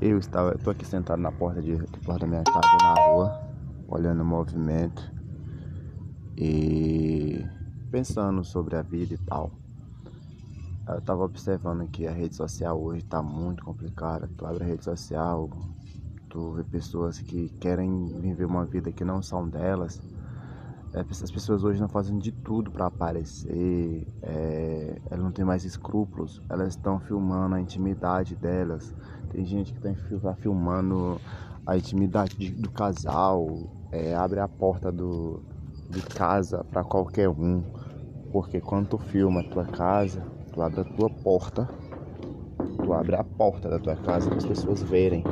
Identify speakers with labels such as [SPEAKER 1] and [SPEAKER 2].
[SPEAKER 1] Eu estava, tô aqui sentado na porta de, de porta da minha casa na rua, olhando o movimento e pensando sobre a vida e tal. Eu estava observando que a rede social hoje está muito complicada. Tu abre a rede social, tu vê pessoas que querem viver uma vida que não são delas. É, as pessoas hoje não fazem de tudo para aparecer, é, elas não têm mais escrúpulos, elas estão filmando a intimidade delas. Tem gente que está filmando a intimidade de, do casal, é, abre a porta do, de casa para qualquer um, porque quando tu filma a tua casa, tu abre a tua porta, tu abre a porta da tua casa para as pessoas verem